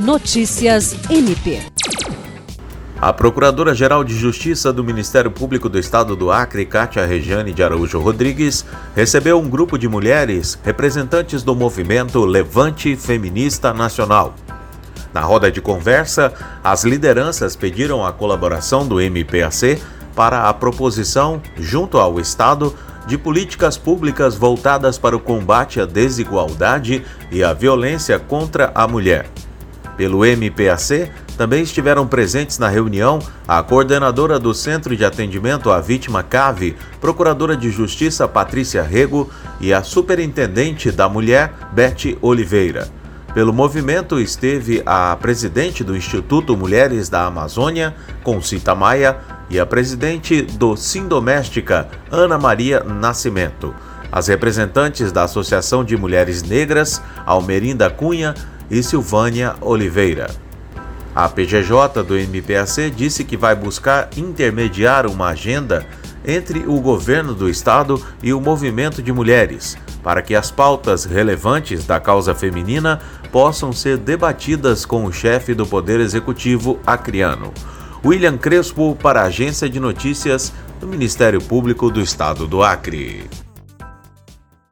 Notícias MP. A Procuradora-Geral de Justiça do Ministério Público do Estado do Acre, Cátia Rejane de Araújo Rodrigues, recebeu um grupo de mulheres representantes do movimento Levante Feminista Nacional. Na roda de conversa, as lideranças pediram a colaboração do MPAC para a proposição, junto ao Estado, de políticas públicas voltadas para o combate à desigualdade e à violência contra a mulher. Pelo MPAC, também estiveram presentes na reunião a coordenadora do Centro de Atendimento à Vítima CAVE, Procuradora de Justiça Patrícia Rego e a Superintendente da Mulher, Beth Oliveira. Pelo movimento esteve a presidente do Instituto Mulheres da Amazônia, Concita Maia, e a presidente do Sindoméstica, Ana Maria Nascimento. As representantes da Associação de Mulheres Negras, Almerinda Cunha e Silvânia Oliveira. A PGJ do MPAC disse que vai buscar intermediar uma agenda entre o governo do estado e o movimento de mulheres, para que as pautas relevantes da causa feminina possam ser debatidas com o chefe do Poder Executivo acriano. William Crespo, para a Agência de Notícias do Ministério Público do Estado do Acre.